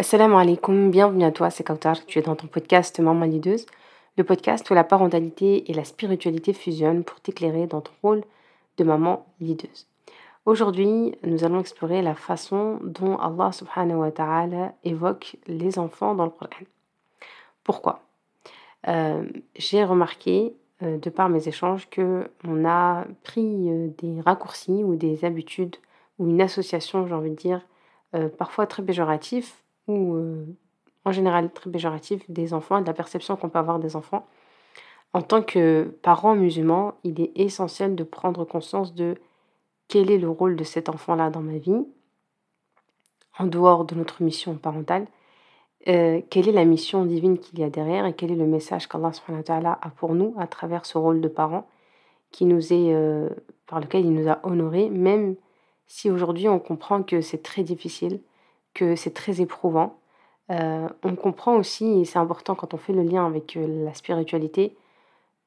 Assalamu alaikum, bienvenue à toi, c'est Kautar. Tu es dans ton podcast Maman Lideuse, le podcast où la parentalité et la spiritualité fusionnent pour t'éclairer dans ton rôle de maman lideuse. Aujourd'hui, nous allons explorer la façon dont Allah subhanahu wa ta'ala évoque les enfants dans le Coran. Pourquoi? Euh, J'ai remarqué, euh, de par mes échanges, que on a pris euh, des raccourcis ou des habitudes ou une association, j'ai envie de dire, parfois très péjoratif ou en général très péjoratif des enfants et de la perception qu'on peut avoir des enfants. En tant que parent musulman, il est essentiel de prendre conscience de quel est le rôle de cet enfant-là dans ma vie, en dehors de notre mission parentale, euh, quelle est la mission divine qu'il y a derrière et quel est le message qu'Allah a pour nous à travers ce rôle de parent qui nous est, euh, par lequel il nous a honorés, même si aujourd'hui on comprend que c'est très difficile, que c'est très éprouvant. Euh, on comprend aussi, et c'est important quand on fait le lien avec la spiritualité,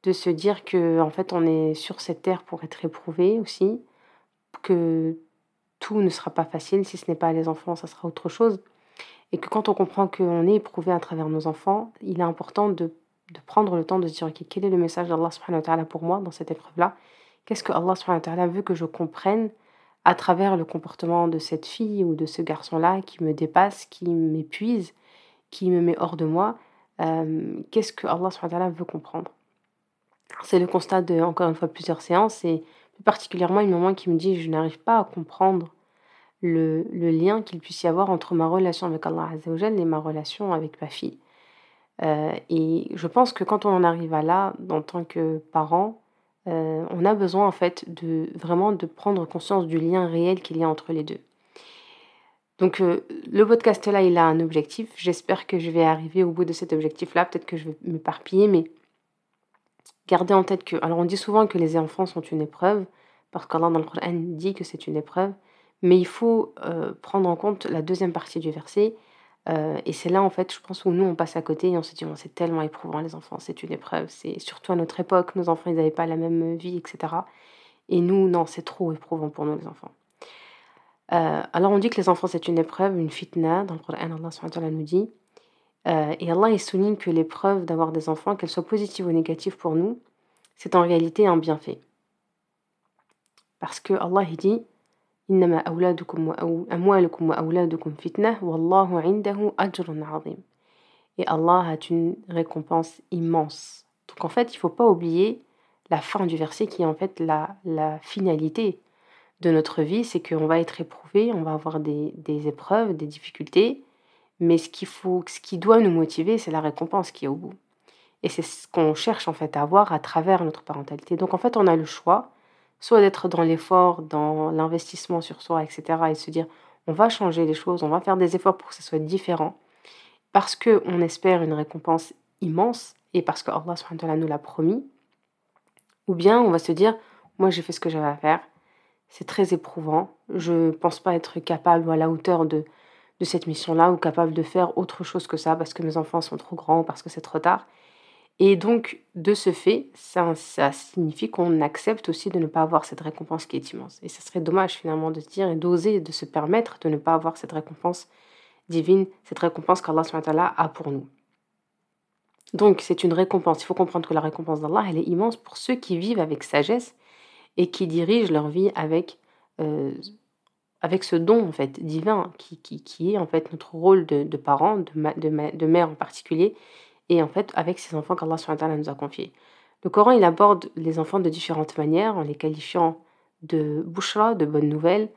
de se dire que en fait on est sur cette terre pour être éprouvé aussi, que tout ne sera pas facile, si ce n'est pas les enfants, ça sera autre chose. Et que quand on comprend qu'on est éprouvé à travers nos enfants, il est important de, prendre le temps de se dire, ok, quel est le message d'Allah subhanahu wa ta'ala pour moi dans cette épreuve-là? Qu'est-ce que Allah subhanahu wa ta'ala veut que je comprenne à travers le comportement de cette fille ou de ce garçon-là qui me dépasse, qui m'épuise, qui me met hors de moi euh, Qu'est-ce que Allah veut comprendre? C'est le constat de, encore une fois, plusieurs séances et plus particulièrement une maman qui me dit je n'arrive pas à comprendre le, lien qu'il puisse y avoir entre ma relation avec Allah Azzawajal et ma relation avec ma fille. Euh, et je pense que quand on en arrive à là, en tant que parent, euh, on a besoin en fait de vraiment de prendre conscience du lien réel qu'il y a entre les deux. Donc euh, le podcast là, il a un objectif. J'espère que je vais arriver au bout de cet objectif là. Peut-être que je vais m'éparpiller, mais Gardez en tête que, alors on dit souvent que les enfants sont une épreuve, parce qu'Allah dans le Coran dit que c'est une épreuve, mais il faut euh, prendre en compte la deuxième partie du verset, euh, et c'est là en fait, je pense, où nous on passe à côté et on se dit, c'est tellement éprouvant les enfants, c'est une épreuve, c'est surtout à notre époque, nos enfants ils n'avaient pas la même vie, etc. Et nous, non, c'est trop éprouvant pour nous les enfants. Euh, alors on dit que les enfants c'est une épreuve, une fitna, dans le Coran Allah nous dit, euh, et Allah souligne que l'épreuve d'avoir des enfants, qu'elle soit positive ou négative pour nous, c'est en réalité un bienfait. Parce que Allah dit Et Allah a une récompense immense. Donc en fait, il ne faut pas oublier la fin du verset qui est en fait la, la finalité de notre vie, c'est qu'on va être éprouvé, on va avoir des, des épreuves, des difficultés, mais ce, qu'il faut, ce qui doit nous motiver, c'est la récompense qui est au bout. Et c'est ce qu'on cherche en fait à avoir à travers notre parentalité. Donc en fait, on a le choix, soit d'être dans l'effort, dans l'investissement sur soi, etc. Et se dire, on va changer les choses, on va faire des efforts pour que ce soit différent. Parce qu'on espère une récompense immense et parce que Allah nous l'a promis. Ou bien on va se dire, moi j'ai fait ce que j'avais à faire, c'est très éprouvant, je ne pense pas être capable ou à la hauteur de, de cette mission-là ou capable de faire autre chose que ça parce que mes enfants sont trop grands parce que c'est trop tard. Et donc, de ce fait, ça, ça signifie qu'on accepte aussi de ne pas avoir cette récompense qui est immense. Et ce serait dommage finalement de se dire et d'oser, de se permettre de ne pas avoir cette récompense divine, cette récompense qu'Allah a pour nous. Donc, c'est une récompense. Il faut comprendre que la récompense d'Allah, elle est immense pour ceux qui vivent avec sagesse et qui dirigent leur vie avec euh, avec ce don en fait divin qui, qui, est en fait notre rôle de, de parent, de, de, de, mère en particulier, et en fait avec ces enfants qu'Allah nous a confiés. Le Coran il aborde les enfants de différentes manières, en les qualifiant de bushra, de bonnes nouvelles,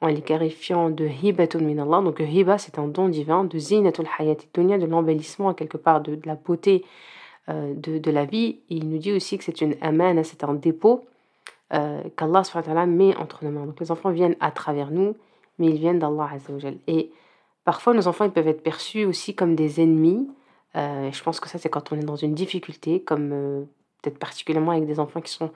en les qualifiant de hibatun min Allah, donc hiba c'est un don divin, de zinatul hayati dunya, de l'embellissement quelque part, de, la beauté euh, de, la vie, il nous dit aussi que c'est une amana, c'est un dépôt, euh, qu'Allah met entre nos mains. Donc les enfants viennent à travers nous, mais ils viennent d'Allah Et parfois nos enfants ils peuvent être perçus aussi comme des ennemis. Euh, je pense que ça c'est quand on est dans une difficulté, comme euh, peut-être particulièrement avec des enfants qui sont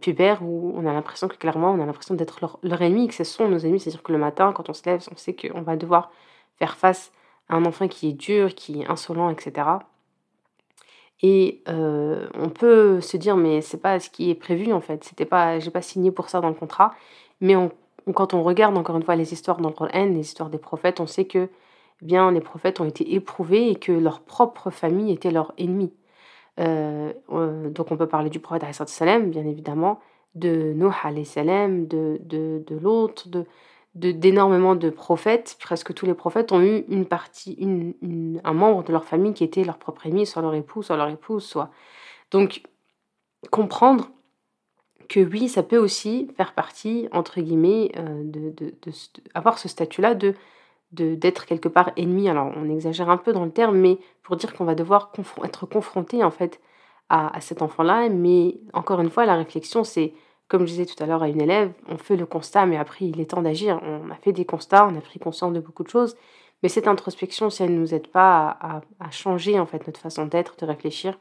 pubères, où on a l'impression que clairement on a l'impression d'être leur, ennemi, que ce sont nos ennemis. C'est-à-dire que le matin, quand on se lève, on sait qu'on va devoir faire face à un enfant qui est dur, qui est insolent, etc. Et euh, on peut se dire, mais c'est pas ce qui est prévu en fait. C'était pas, j'ai pas signé pour ça dans le contrat. Mais quand on regarde encore une fois les histoires dans le Coran, les histoires des prophètes, on sait que eh bien les prophètes ont été éprouvés et que leur propre famille était leur ennemi. Euh, donc on peut parler du prophète salam, bien évidemment, de Nuh salam, de, de, de l'autre, de, d'énormément de, prophètes. Presque tous les prophètes ont eu une partie, un membre de leur famille qui était leur propre ennemi, soit leur époux, soit leur épouse, soit. Donc comprendre que oui, ça peut aussi faire partie, entre guillemets, euh, de, de, avoir ce statut-là de d'être quelque part ennemi. Alors on exagère un peu dans le terme, mais pour dire qu'on va devoir être confronté en fait à, à cet enfant-là. Mais encore une fois, la réflexion, c'est comme je disais tout à l'heure à une élève, on fait le constat, mais après il est temps d'agir. On a fait des constats, on a pris conscience de beaucoup de choses, mais cette introspection, si elle ne nous aide pas à, à changer en fait notre façon d'être, de réfléchir,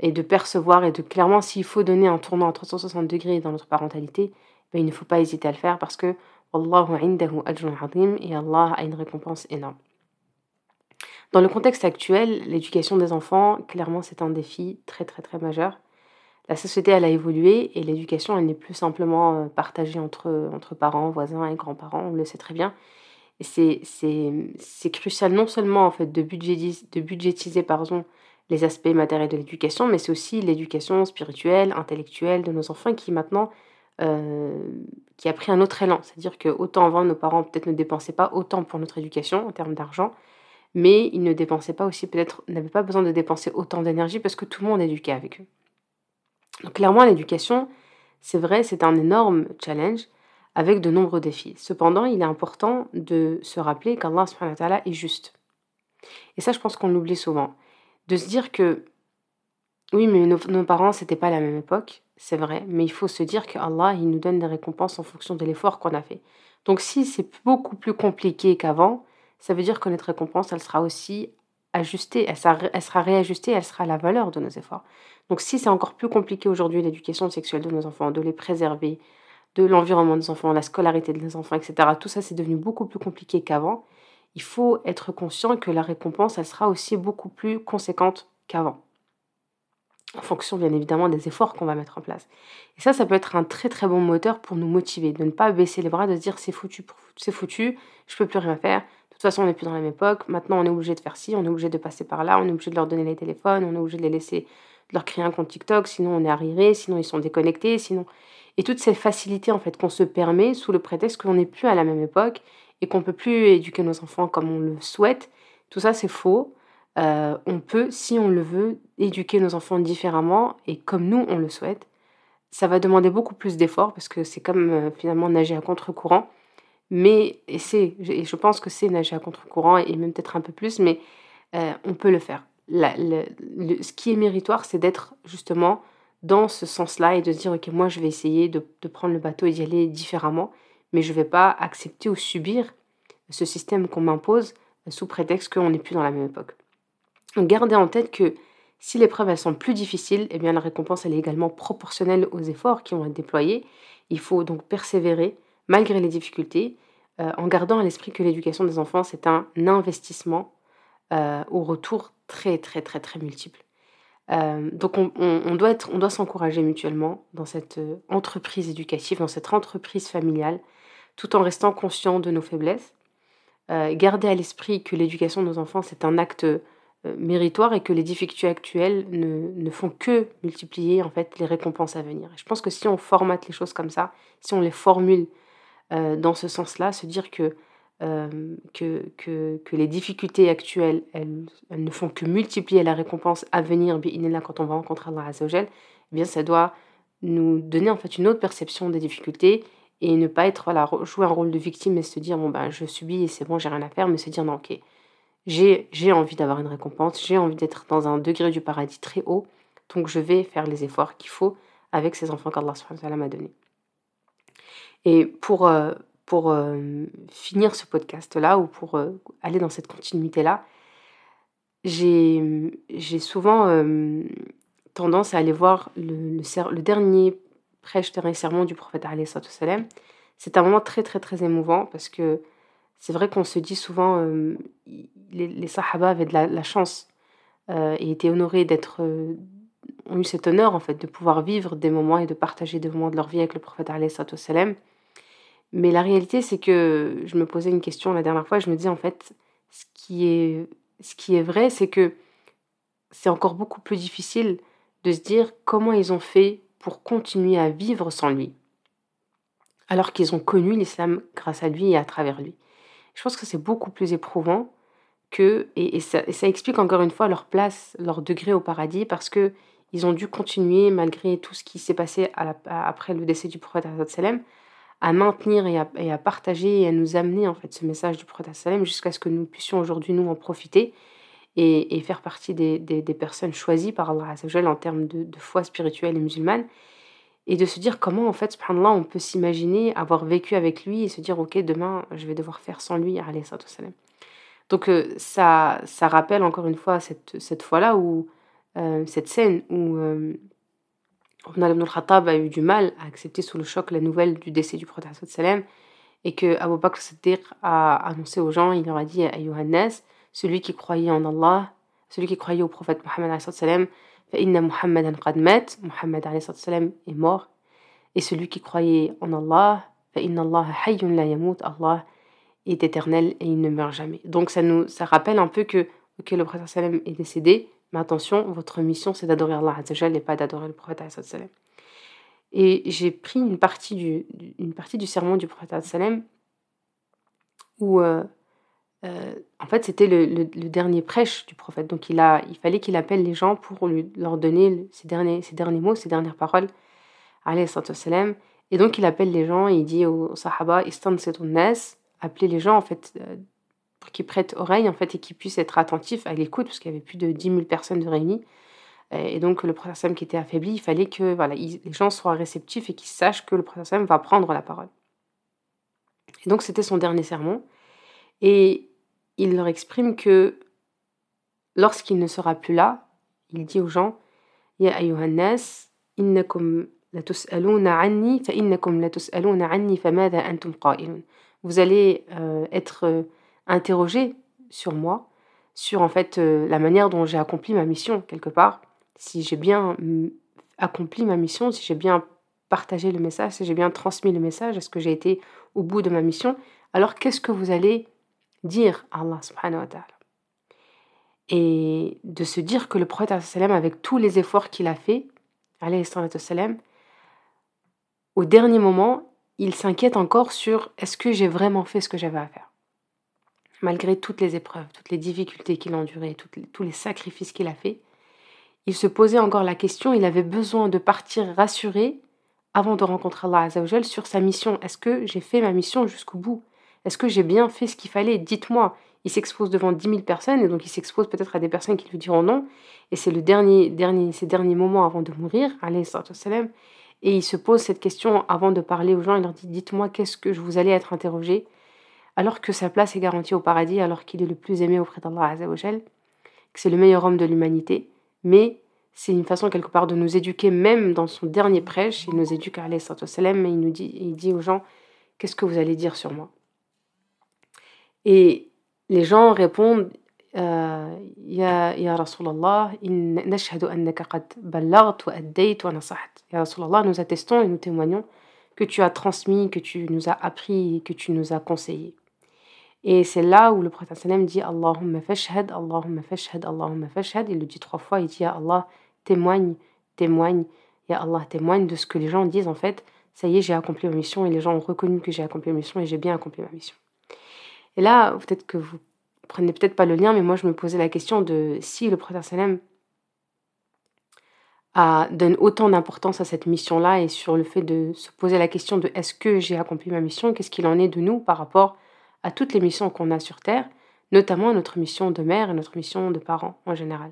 et de percevoir et de clairement s'il faut donner un tournant à 360 degrés dans notre parentalité, ben, il ne faut pas hésiter à le faire parce que et Allah a une récompense énorme. Dans le contexte actuel, l'éducation des enfants, clairement, c'est un défi très très très majeur. La société, elle a évolué et l'éducation, elle n'est plus simplement euh, partagée entre, entre parents, voisins et grands-parents, on le sait très bien. Et c'est crucial non seulement en fait de budgétiser, de budgétiser les aspects matériels de l'éducation, mais c'est aussi l'éducation spirituelle, intellectuelle de nos enfants qui maintenant qui a pris un autre élan. C'est-à-dire que autant avant, nos parents peut-être ne dépensaient pas autant pour notre éducation en termes d'argent, mais ils ne dépensaient pas aussi, peut-être n'avaient pas besoin de dépenser autant d'énergie parce que tout le monde éduquait avec eux. Donc clairement, l'éducation, c'est vrai, c'est un énorme challenge avec de nombreux défis. Cependant, il est important de se rappeler qu'Allah est juste. Et ça, je pense qu'on l'oublie souvent de se dire que oui, mais nos, parents, c'était pas la même époque, c'est vrai, mais il faut se dire qu'Allah, il nous donne des récompenses en fonction de l'effort qu'on a fait. Donc si c'est beaucoup plus compliqué qu'avant, ça veut dire que notre récompense, elle sera aussi ajustée, elle sera, réajustée, elle sera la valeur de nos efforts. Donc si c'est encore plus compliqué aujourd'hui l'éducation sexuelle de nos enfants, de les préserver, de l'environnement des enfants, la scolarité de nos enfants, etc., tout ça c'est devenu beaucoup plus compliqué qu'avant, il faut être conscient que la récompense, elle sera aussi beaucoup plus conséquente qu'avant. En fonction, bien évidemment, des efforts qu'on va mettre en place. Et ça, ça peut être un très très bon moteur pour nous motiver, de ne pas baisser les bras, de se dire c'est foutu, c'est foutu, je peux plus rien faire. De toute façon, on n'est plus dans la même époque. Maintenant, on est obligé de faire ci, on est obligé de passer par là, on est obligé de leur donner les téléphones, on est obligé de les laisser, de leur créer un compte TikTok, sinon on est arriéré, sinon ils sont déconnectés, sinon. Et toutes ces facilités en fait qu'on se permet sous le prétexte qu'on n'est plus à la même époque et qu'on peut plus éduquer nos enfants comme on le souhaite, tout ça c'est faux. Euh, on peut, si on le veut, éduquer nos enfants différemment et comme nous on le souhaite. Ça va demander beaucoup plus d'efforts parce que c'est comme euh, finalement nager à contre-courant. Mais et et je pense que c'est nager à contre-courant et même peut-être un peu plus, mais euh, on peut le faire. ce qui est méritoire, c'est d'être justement dans ce sens-là et de se dire ok moi je vais essayer de, de prendre le bateau et d'y aller différemment mais je ne vais pas accepter ou subir ce système qu'on m'impose sous prétexte qu'on n'est plus dans la même époque. Gardez en tête que si les preuves sont plus difficiles, eh bien la récompense elle est également proportionnelle aux efforts qui vont être déployés. Il faut donc persévérer malgré les difficultés, euh, en gardant à l'esprit que l'éducation des enfants c'est un investissement euh, au retour très très très très multiple. Euh, donc on, doit être, on doit s'encourager mutuellement dans cette entreprise éducative, dans cette entreprise familiale, tout en restant conscient de nos faiblesses. Garder à l'esprit que l'éducation de nos enfants, c'est un acte méritoire et que les difficultés actuelles ne, font que multiplier en fait les récompenses à venir. je pense que si on formate les choses comme ça, si on les formule euh, dans ce sens-là, se dire que, que, que, les difficultés actuelles, elles, ne font que multiplier la récompense à venir, là quand on va rencontrer Allah Azzawajal, eh bien ça doit nous donner en fait une autre perception des difficultés et ne pas être voilà jouer un rôle de victime et se dire bon ben je subis et c'est bon j'ai rien à faire mais se dire non ok j'ai envie d'avoir une récompense j'ai envie d'être dans un degré du paradis très haut donc je vais faire les efforts qu'il faut avec ces enfants qu'Allah m'a donné et pour euh, euh, finir ce podcast là ou pour euh, aller dans cette continuité là j'ai souvent tendance à aller voir le, dernier prêche dernier sermon du prophète. C'est un moment très très très émouvant parce que c'est vrai qu'on se dit souvent euh, les, les, sahaba avaient de la, chance euh, et étaient honorés d'être euh, ont eu cet honneur en fait de pouvoir vivre des moments et de partager des moments de leur vie avec le prophète salam. Mais la réalité c'est que je me posais une question la dernière fois, je me dis en fait ce qui est, ce qui est vrai, c'est que c'est encore beaucoup plus difficile de se dire comment ils ont fait pour continuer à vivre sans lui, alors qu'ils ont connu l'islam grâce à lui et à travers lui. Je pense que c'est beaucoup plus éprouvant que, et, ça, explique encore une fois leur place, leur degré au paradis, parce que ils ont dû continuer, malgré tout ce qui s'est passé après le décès du prophète à maintenir et à, partager et à nous amener en fait ce message du prophète jusqu'à ce que nous puissions aujourd'hui nous en profiter et, faire partie des, personnes choisies par Allah en termes de, foi spirituelle et musulmane et de se dire comment en fait subhanallah on peut s'imaginer avoir vécu avec lui et se dire ok demain je vais devoir faire sans lui. Donc euh, ça, ça rappelle encore une fois cette, cette fois-là où euh, cette scène où euh, ibn al-Khattab a eu du mal à accepter sous le choc la nouvelle du décès du prophète et que Abu Bakr Siddiq a annoncé aux gens, il leur a dit à Yohannes, celui qui croyait en Allah, celui qui croyait au prophète Mohammed فإن محمدا قد مات Muhammad est mort et celui qui croyait en Allah فإن الله حي لا يموت Allah est éternel et il ne meurt jamais. Donc ça nous ça rappelle un peu que ok le prophète sallam est décédé mais attention, votre mission, c'est d'adorer Allah Azzajal et pas d'adorer le prophète sallam. Et j'ai pris une partie, du, une partie du sermon du prophète sallam où, euh, euh, en fait, c'était le, dernier prêche du prophète. Donc, il, a, il fallait qu'il appelle les gens pour lui, leur donner ces derniers, derniers mots, ces dernières paroles. Et donc, il appelle les gens et il dit aux, sahaba, appelez les gens, en fait, euh, pour qu'ils prêtent oreille en fait et qu'ils puissent être attentifs à l'écoute parce qu'il y avait plus de 10 000 personnes de réunies. Et donc le prophète qui était affaibli il fallait que voilà les gens soient réceptifs et qu'ils sachent que le prophète va prendre la parole. Et donc c'était son dernier sermon. Et il leur exprime que lorsqu'il ne sera plus là il dit aux gens anni fa anni vous allez euh, être interroger sur moi, sur en fait euh, la manière dont j'ai accompli ma mission quelque part, si j'ai bien mm, accompli ma mission, si j'ai bien partagé le message, si j'ai bien transmis le message, est-ce que j'ai été au bout de ma mission, alors qu'est-ce que vous allez dire Allah subhanahu wa ta'ala. Et de se dire que le prophète avec tous les efforts qu'il a fait, au dernier moment, il s'inquiète encore sur est-ce que j'ai vraiment fait ce que j'avais à faire? Malgré toutes les épreuves, toutes les difficultés qu'il a endurées, tous les sacrifices qu'il a fait, il se posait encore la question, il avait besoin de partir rassuré avant de rencontrer Allah Azzawajal sur sa mission. Est-ce que j'ai fait ma mission jusqu'au bout? Est-ce que j'ai bien fait ce qu'il fallait? Dites-moi. Il s'expose devant 10 000 personnes et donc il s'expose peut-être à des personnes qui lui diront non. Et c'est le dernier, dernier, ces derniers moments avant de mourir, salam, et il se pose cette question avant de parler aux gens. Il leur dit Dites-moi, qu'est-ce que je vous allez être interrogé? Alors que sa place est garantie au paradis, alors qu'il est le plus aimé auprès d'Allah Azzawajal, que c'est le meilleur homme de l'humanité, mais c'est une façon quelque part de nous éduquer, même dans son dernier prêche, il nous éduque à salam et il nous dit, il dit aux gens, qu'est-ce que vous allez dire sur moi? Et les gens répondent, euh, nasahat. Ya Rasulallah, nous attestons et nous témoignons que tu as transmis, que tu nous as appris, que tu nous as conseillé. Et c'est là où le prophète sallam dit Allahumma fashhad, Allahumma fashhad, Allahumma fashhad. Il le dit trois fois, il dit Ya Allah, témoigne, témoigne, Ya Allah, témoigne de ce que les gens disent en fait. Ça y est, j'ai accompli ma mission et les gens ont reconnu que j'ai accompli ma mission et j'ai bien accompli ma mission. Et là, peut-être que vous prenez peut-être pas le lien, mais moi je me posais la question de si le prophète sallam donne autant d'importance à cette mission-là et sur le fait de se poser la question de est-ce que j'ai accompli ma mission, qu'est-ce qu'il en est de nous par rapport à toutes les missions qu'on a sur Terre, notamment notre mission de mère et notre mission de parents en général.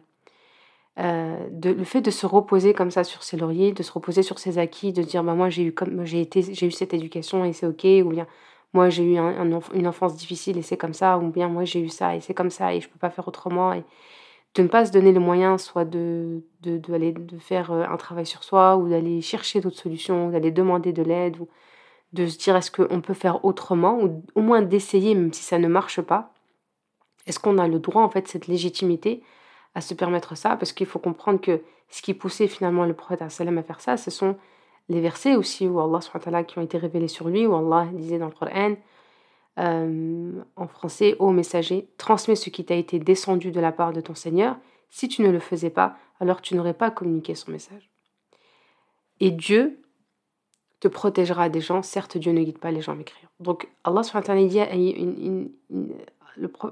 Euh, le fait de se reposer comme ça sur ses lauriers, de se reposer sur ses acquis, de dire bah, moi j'ai eu comme j'ai été j'ai eu cette éducation et c'est ok, ou bien moi j'ai eu une enfance difficile et c'est comme ça, ou bien moi j'ai eu ça et c'est comme ça et je peux pas faire autrement et de ne pas se donner les moyens soit de, de, de, de faire euh, un travail sur soi ou d'aller chercher d'autres solutions, d'aller demander de l'aide ou de se dire est-ce qu'on peut faire autrement, ou au moins d'essayer même si ça ne marche pas. Est-ce qu'on a le droit, en fait, cette légitimité à se permettre ça? Parce qu'il faut comprendre que ce qui poussait finalement le prophète à faire ça, ce sont les versets aussi où Allah qui ont été révélés sur lui, où Allah disait dans le Coran en français, ô messager, transmets ce qui t'a été descendu de la part de ton Seigneur. Si tu ne le faisais pas, alors tu n'aurais pas communiqué son message. Et Dieu te protégera des gens. Certes, Dieu ne guide pas les gens m'écrire. Donc, Allah dit,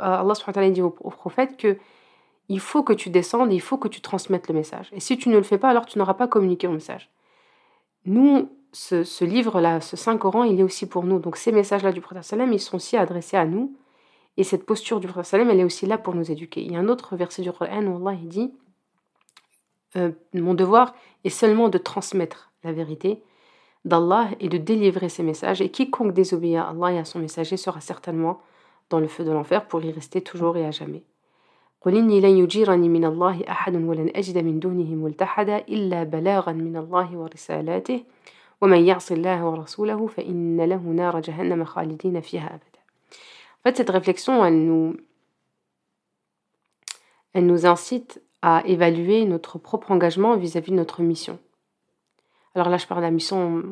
Allah dit au, prophète que il faut que tu descendes, il faut que tu transmettes le message. Et si tu ne le fais pas, alors tu n'auras pas communiqué le message. Nous, ce, livre-là, ce Saint-Coran, il est aussi pour nous. Donc ces messages-là du prophète sallam, ils sont aussi adressés à nous. Et cette posture du prophète sallam, elle est aussi là pour nous éduquer. Il y a un autre verset du Coran où Allah il dit euh, Mon devoir est seulement de transmettre la vérité d'Allah et de délivrer ses messages. Et quiconque désobéit à Allah et à son messager sera certainement dans le feu de l'enfer pour y rester toujours et à jamais. قل إني لن يجيرني من الله أحد ولن أجد من دونه ملتحدا إلا بلاغا من الله ورسالاته ومن يعص الله ورسوله فإن له نار جهنم خالدين فيها أبدا En fait, cette réflexion, elle nous, elle nous incite à évaluer notre propre engagement vis-à-vis de notre mission. Alors là, je parle de la mission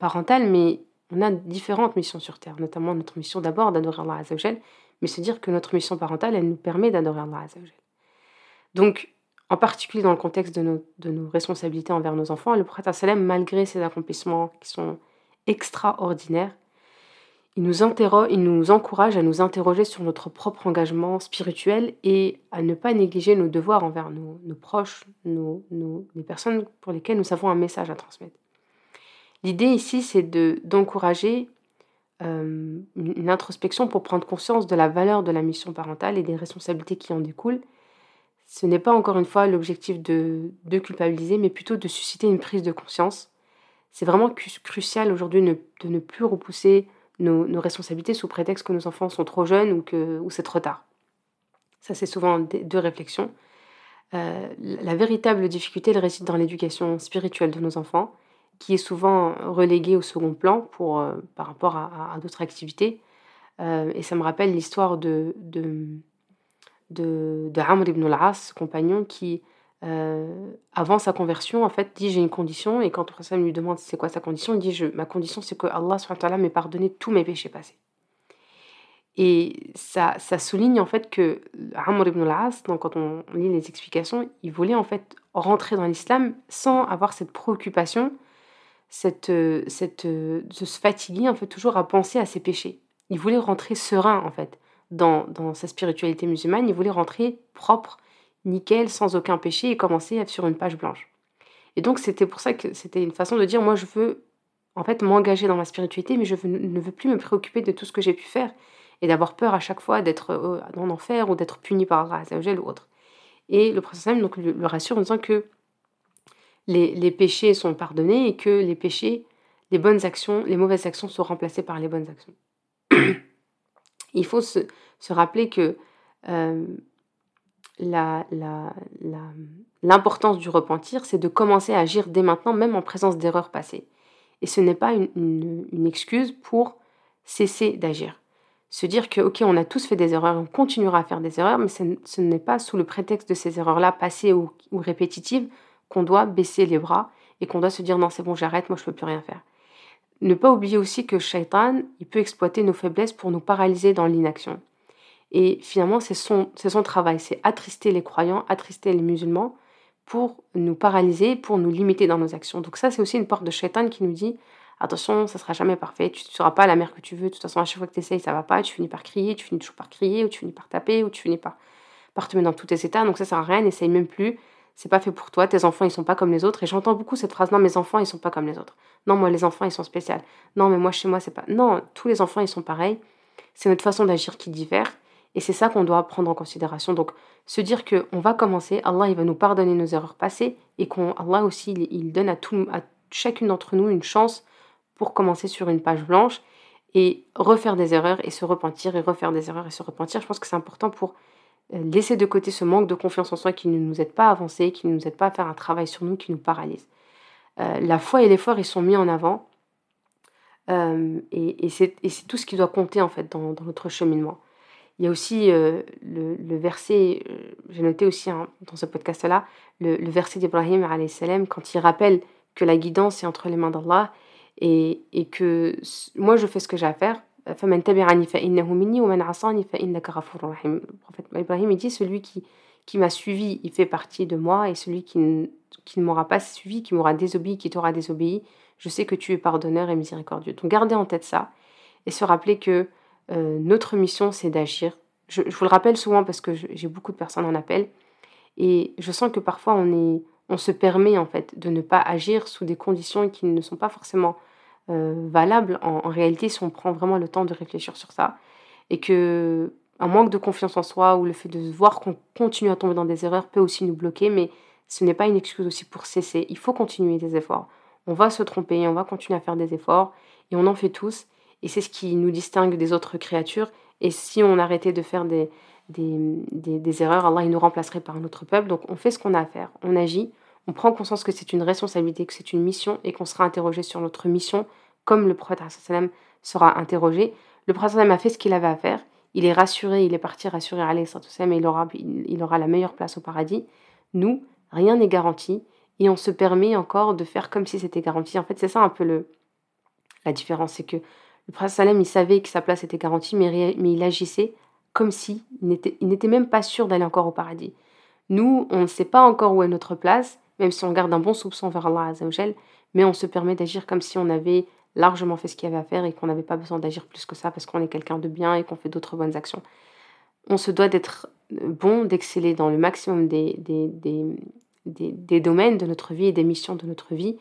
parentale, mais on a différentes missions sur Terre, notamment notre mission d'abord d'adorer Allah Azzawajal, mais se dire que notre mission parentale, elle nous permet d'adorer Allah Azzawajal. Donc, en particulier dans le contexte de nos, de responsabilités envers nos enfants, le prophète sallam, malgré ses accomplissements qui sont extraordinaires, il nous, encourage à nous interroger sur notre propre engagement spirituel et à ne pas négliger nos devoirs envers nos, proches, nos, les personnes pour lesquelles nous avons un message à transmettre. L'idée ici, c'est d'encourager euh, une introspection pour prendre conscience de la valeur de la mission parentale et des responsabilités qui en découlent. Ce n'est pas encore une fois l'objectif de, culpabiliser, mais plutôt de susciter une prise de conscience. C'est vraiment crucial aujourd'hui de ne plus repousser nos, responsabilités sous prétexte que nos enfants sont trop jeunes ou que c'est trop tard. Ça, c'est souvent deux réflexions. Euh, la véritable difficulté, elle réside dans l'éducation spirituelle de nos enfants qui est souvent relégué au second plan pour, euh, par rapport à, d'autres activités. Euh, et ça me rappelle l'histoire de, de, de, de Amr ibn al-As, compagnon, qui, euh, avant sa conversion, en fait, dit j'ai une condition. Et quand le lui demande c'est quoi sa condition, il dit je, ma condition c'est que Allah m'ait pardonné tous mes péchés passés. Et ça, ça souligne en fait que Amr ibn al-As, quand on lit les explications, il voulait en fait rentrer dans l'islam sans avoir cette préoccupation cette, euh, euh, de se fatiguer en fait toujours à penser à ses péchés. Il voulait rentrer serein en fait dans, dans sa spiritualité musulmane, il voulait rentrer propre, nickel, sans aucun péché et commencer sur une page blanche. Et donc c'était pour ça que c'était une façon de dire moi je veux en fait m'engager dans ma spiritualité mais je ne veux plus me préoccuper de tout ce que j'ai pu faire et d'avoir peur à chaque fois d'être euh, en enfer ou d'être puni par Allah ou autre. Et le prophète donc le rassure en disant que les, péchés sont pardonnés et que les péchés, les bonnes actions, les mauvaises actions sont remplacées par les bonnes actions. Il faut se, rappeler que euh, l'importance du repentir, c'est de commencer à agir dès maintenant, même en présence d'erreurs passées. Et ce n'est pas une, excuse pour cesser d'agir. Se dire que, ok, on a tous fait des erreurs, on continuera à faire des erreurs, mais ce, n'est pas sous le prétexte de ces erreurs-là passées ou répétitives qu'on doit baisser les bras et qu'on doit se dire non c'est bon j'arrête, moi je peux plus rien faire. Ne pas oublier aussi que Shaitan, il peut exploiter nos faiblesses pour nous paralyser dans l'inaction. Et finalement c'est son, son travail, c'est attrister les croyants, attrister les musulmans pour nous paralyser, pour nous limiter dans nos actions. Donc ça c'est aussi une porte de Shaitan qui nous dit attention, ça sera jamais parfait, tu ne seras pas la mère que tu veux, de toute façon à chaque fois que tu essayes ça va pas, tu finis par crier, tu finis toujours par crier, ou tu finis par taper, ou tu finis par, par te mettre dans tous tes états, donc ça sert à rien, n'essaye même plus, c'est pas fait pour toi, tes enfants ils sont pas comme les autres. Et j'entends beaucoup cette phrase non, mes enfants ils sont pas comme les autres. Non, moi les enfants ils sont spéciaux. Non, mais moi chez moi c'est pas. Non, tous les enfants ils sont pareils. C'est notre façon d'agir qui diffère. Et c'est ça qu'on doit prendre en considération. Donc, se dire que on va commencer, Allah il va nous pardonner nos erreurs passées et qu'on Allah aussi il, donne à, tout, à chacune d'entre nous une chance pour commencer sur une page blanche et refaire des erreurs et se repentir et refaire des erreurs et se repentir. Je pense que c'est important pour laisser de côté ce manque de confiance en soi qui ne nous aide pas à avancer, qui ne nous aide pas à faire un travail sur nous, qui nous paralyse. Euh, la foi et l'effort, ils sont mis en avant. Euh, et, c'est tout ce qui doit compter en fait dans, notre cheminement. Il y a aussi le, verset, j'ai noté aussi hein, dans ce podcast-là, le, verset d'Ibrahim quand il rappelle que la guidance est entre les mains d'Allah et, que moi je fais ce que j'ai à faire, فمن تبعني فإنه مني ومن عصاني فإنك غفور رحيم. Le prophète Ibrahim il dit celui qui, qui m'a suivi, il fait partie de moi, et celui qui, qui ne m'aura pas suivi, qui m'aura désobéi, qui t'aura désobéi, je sais que tu es pardonneur et miséricordieux. Donc gardez en tête ça et se rappeler que euh, notre mission c'est d'agir. Je, je, vous le rappelle souvent parce que j'ai beaucoup de personnes en appel et je sens que parfois on, est, on se permet en fait de ne pas agir sous des conditions qui ne sont pas forcément euh, valable en, réalité si on prend vraiment le temps de réfléchir sur ça. Et que un manque de confiance en soi ou le fait de voir qu'on continue à tomber dans des erreurs peut aussi nous bloquer, mais ce n'est pas une excuse aussi pour cesser. Il faut continuer des efforts. On va se tromper, on va continuer à faire des efforts, et on en fait tous. Et c'est ce qui nous distingue des autres créatures. Et si on arrêtait de faire des, des, des, des erreurs, Allah il nous remplacerait par un autre peuple. Donc on fait ce qu'on a à faire, on agit, on prend conscience que c'est une responsabilité, que c'est une mission et qu'on sera interrogé sur notre mission comme le prophète sera interrogé. Le prophète a fait ce qu'il avait à faire. Il est rassuré, il est parti rassurer Ali et il aura, il aura la meilleure place au paradis. Nous, rien n'est garanti et on se permet encore de faire comme si c'était garanti. En fait, c'est ça un peu le, la différence, c'est que le prophète il savait que sa place était garantie, mais, mais il agissait comme si il n'était même pas sûr d'aller encore au paradis. Nous, on ne sait pas encore où est notre place, même si on garde un bon soupçon vers Allah Azzawajal, mais on se permet d'agir comme si on avait largement fait ce qu'il y avait à faire et qu'on n'avait pas besoin d'agir plus que ça parce qu'on est quelqu'un de bien et qu'on fait d'autres bonnes actions. On se doit d'être bon, d'exceller dans le maximum des, des, des, des, domaines de notre vie et des missions de notre vie.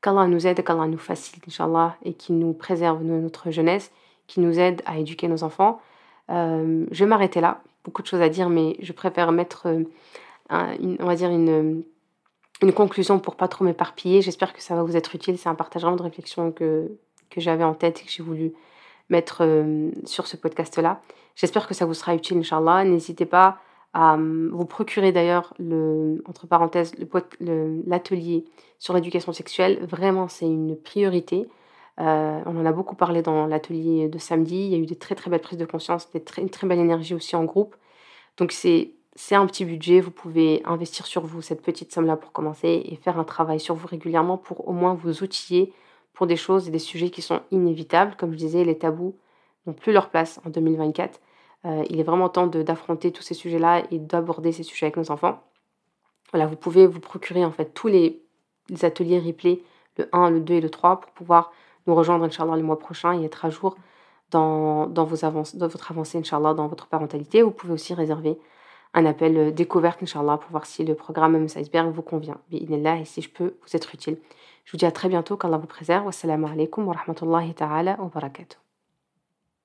Qu'Allah nous aide, qu'Allah nous facilite, Inch'Allah, et qu'il nous préserve notre jeunesse, qui nous aide à éduquer nos enfants. Euh, je vais m'arrêter là. Beaucoup de choses à dire, mais je préfère mettre, euh, on va dire, une une conclusion pour pas trop m'éparpiller. J'espère que ça va vous être utile. C'est un partage de réflexion que, que j'avais en tête et que j'ai voulu mettre euh, sur ce podcast-là. J'espère que ça vous sera utile, Inch'Allah. N'hésitez pas à euh, vous procurer d'ailleurs, le, entre parenthèses, l'atelier sur l'éducation sexuelle. Vraiment, c'est une priorité. Euh, on en a beaucoup parlé dans l'atelier de samedi. Il y a eu des très très belles prises de conscience, des très, une très belle énergie aussi en groupe. Donc c'est c'est un petit budget, vous pouvez investir sur vous cette petite somme-là pour commencer et faire un travail sur vous régulièrement pour au moins vous outiller pour des choses et des sujets qui sont inévitables. Comme je disais, les tabous n'ont plus leur place en 2024. Euh, il est vraiment temps d'affronter tous ces sujets-là et d'aborder ces sujets avec nos enfants. Voilà, vous pouvez vous procurer en fait tous les, ateliers replay, le 1, le 2 et le 3, pour pouvoir nous rejoindre, Inch'Allah, le mois prochain et être à jour dans, dans, vos dans votre avancée, Inch'Allah, dans votre parentalité. Vous pouvez aussi réserver un appel euh, découverte, Inch'Allah, pour voir si le programme MS Iceberg vous convient. et si je peux vous être utile. Je vous dis à très bientôt, qu'Allah vous préserve. Wassalamu alaikum wa rahmatullahi ta'ala wa barakatuh.